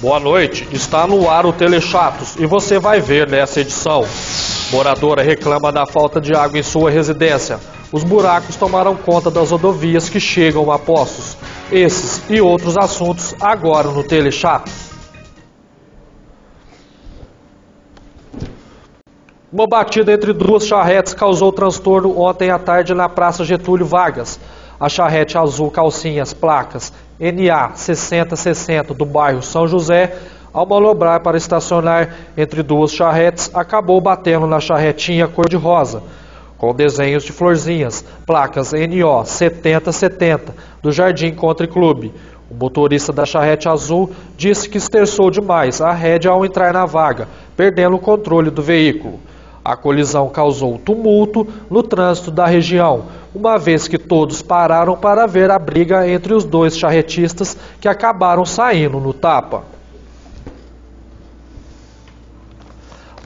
Boa noite, está no ar o Telechatos e você vai ver nessa edição. Moradora reclama da falta de água em sua residência. Os buracos tomaram conta das rodovias que chegam a Poços. Esses e outros assuntos agora no Telechatos. Uma batida entre duas charretes causou transtorno ontem à tarde na Praça Getúlio Vargas. A charrete azul calcinhas placas NA 6060 do bairro São José, ao manobrar para estacionar entre duas charretes, acabou batendo na charretinha cor-de-rosa, com desenhos de florzinhas, placas NO 7070 do Jardim Country Club. O motorista da charrete azul disse que esterçou demais a rédea ao entrar na vaga, perdendo o controle do veículo. A colisão causou tumulto no trânsito da região, uma vez que todos pararam para ver a briga entre os dois charretistas que acabaram saindo no tapa.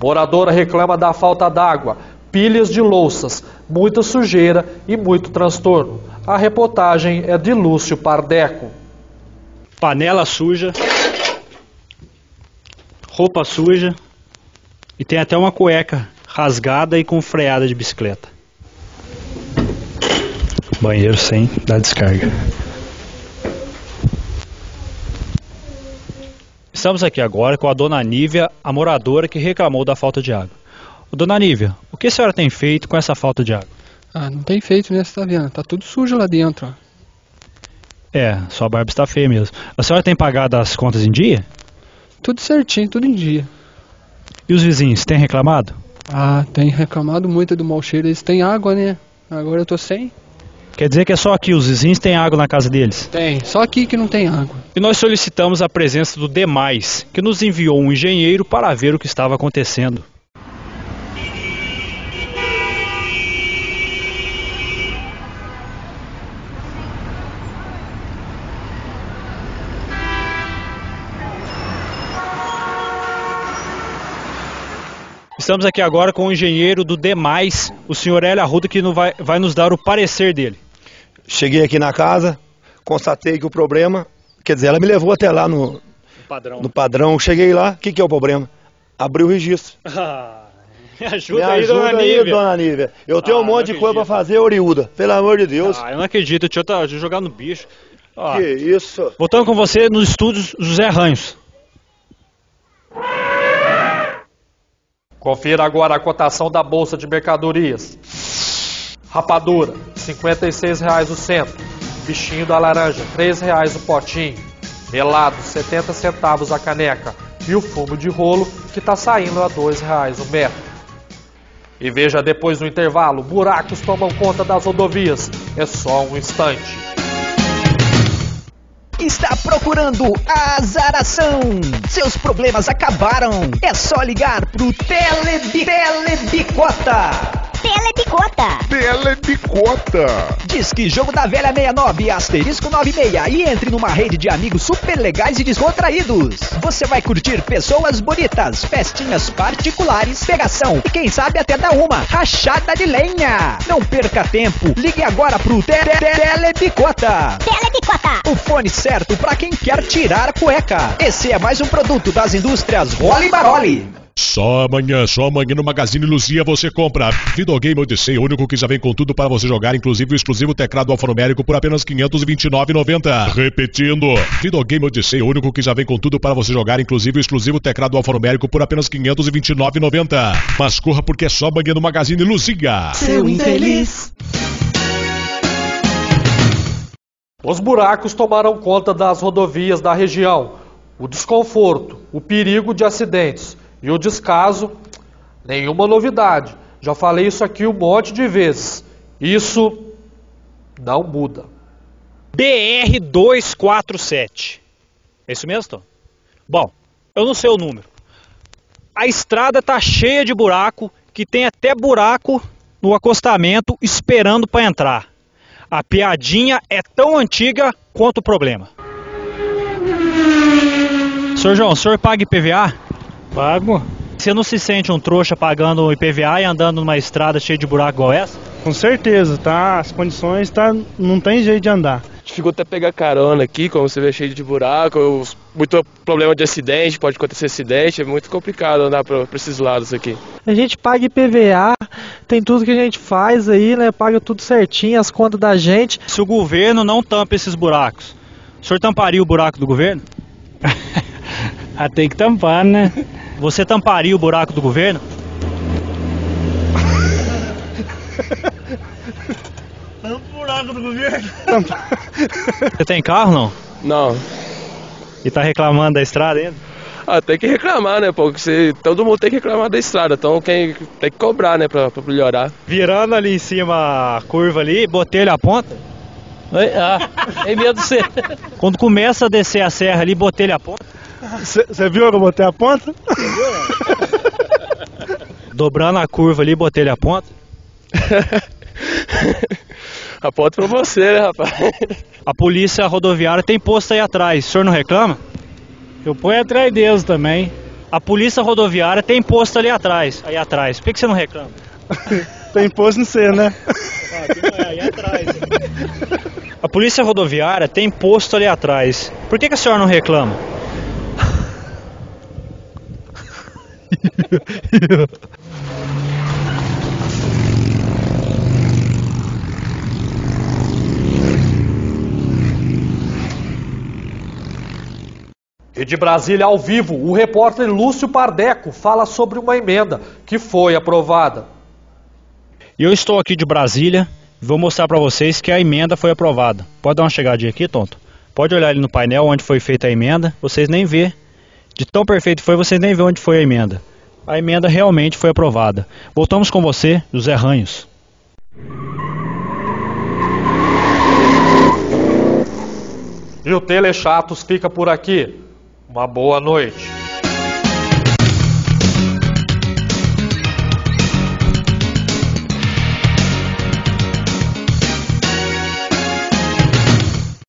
Moradora reclama da falta d'água, pilhas de louças, muita sujeira e muito transtorno. A reportagem é de Lúcio Pardeco. Panela suja, roupa suja e tem até uma cueca rasgada e com freada de bicicleta. Banheiro sem dar descarga. Estamos aqui agora com a dona Nívia, a moradora que reclamou da falta de água. Dona Nívia, o que a senhora tem feito com essa falta de água? Ah, não tem feito, né? Você tá vendo? Tá tudo sujo lá dentro, ó. É, sua barba está feia mesmo. A senhora tem pagado as contas em dia? Tudo certinho, tudo em dia. E os vizinhos, têm reclamado? Ah, tem reclamado muito do mau cheiro. Eles têm água, né? Agora eu tô sem. Quer dizer que é só aqui, os vizinhos têm água na casa deles? Tem, só aqui que não tem água. E nós solicitamos a presença do Demais, que nos enviou um engenheiro para ver o que estava acontecendo. Estamos aqui agora com o engenheiro do Demais, o senhor Hélio Arruda, que vai, vai nos dar o parecer dele. Cheguei aqui na casa, constatei que o problema, quer dizer, ela me levou até lá no, Padrão. no padrão, cheguei lá, o que, que é o problema? Abri o registro. me ajuda me aí, ajuda dona aí, Nívia. dona Nívia. Eu tenho Ah, um monte de coisa pra acredito. fazer, oriúda, pelo amor de Deus. Ah, eu não acredito, deixa eu tá- deixa eu jogar no bicho. Ó, que isso? voltando com você nos estúdios José Ranhos. Confira agora a cotação da Bolsa de Mercadorias. Rapadura, R$ 56,00 o centro. Bichinho da laranja, R$ 3,00 o potinho. Melado, 70 centavos a caneca. E o fumo de rolo, que está saindo a R$ 2,00 o metro. E veja depois do intervalo, buracos tomam conta das rodovias. É só um instante. Está procurando a azaração? Seus problemas acabaram? É só ligar pro Telebi Telebicota. Telebicota. Telebicota. Diz que jogo da velha 69, asterisco 96 e entre numa rede de amigos super legais e descontraídos. Você vai curtir pessoas bonitas, festinhas particulares, pegação e quem sabe até dar uma rachada de lenha. Não perca tempo, ligue agora pro Te- Te- Telebicota. Telebicota. O fone certo para quem quer tirar a cueca. Esse é mais um produto das indústrias Role Baroli. Só amanhã, só amanhã no Magazine Lucia você compra Videogame Odyssey, o único que já vem com tudo para você jogar, inclusive o exclusivo teclado alfanumérico por apenas R$ 529,90. Repetindo, Videogame Odyssey, o único que já vem com tudo para você jogar, inclusive o exclusivo teclado alfanumérico por apenas R$ 529,90. Mas corra porque é só amanhã no Magazine Lucia. Seu infeliz. Os buracos tomaram conta das rodovias da região. O desconforto, o perigo de acidentes e o descaso, nenhuma novidade. Já falei isso aqui um monte de vezes. Isso não muda. BR 247. É isso mesmo, Tom? Bom, eu não sei o número. A estrada tá cheia de buraco, que tem até buraco no acostamento esperando para entrar. A piadinha é tão antiga quanto o problema. Senhor João, o senhor paga IPVA? Pago, Você não se sente um trouxa pagando IPVA e andando numa estrada cheia de buraco igual essa? com certeza, tá? As condições tá, não tem jeito de andar. Dificulta pegar carona aqui, como você vê cheio de buraco, muito problema de acidente, pode acontecer acidente, é muito complicado andar para esses lados aqui. A gente paga IPVA, tem tudo que a gente faz aí, né? Paga tudo certinho, as contas da gente. Se o governo não tampa esses buracos, o senhor tamparia o buraco do governo? Ah, tem que tampar, né? Você tamparia o buraco do governo? Tampa o buraco do governo. Você tem carro não? Não. E tá reclamando da estrada ainda? Ah, tem que reclamar, né, pô? Você, todo mundo tem que reclamar da estrada, então quem tem que cobrar, né, pra, pra melhorar. Virando ali em cima a curva ali, botei ele a ponta. Ah, é medo de ser. Quando começa a descer a serra ali, botei ele a ponta. Você viu que eu botei a ponta? Dobrando a curva ali, botei ele a ponta. a ponta pra você, né, rapaz? A polícia rodoviária tem posto aí atrás. O senhor não reclama? Eu ponho atrás deles também. A polícia rodoviária tem posto ali atrás. Aí atrás. Por que, que você não reclama? tem posto no C, né? Ah, aí atrás. A polícia rodoviária tem posto ali atrás. Por que, que a senhora não reclama? E de Brasília ao vivo, o repórter Lúcio Pardeco fala sobre uma emenda que foi aprovada. Eu estou aqui de Brasília e vou mostrar para vocês que a emenda foi aprovada. Pode dar uma chegadinha aqui, tonto? Pode olhar ali no painel onde foi feita a emenda, vocês nem vê. De tão perfeito foi, vocês nem vê onde foi a emenda. A emenda realmente foi aprovada. Voltamos com você, José Ranhos. E o Telechatos fica por aqui. Uma boa noite.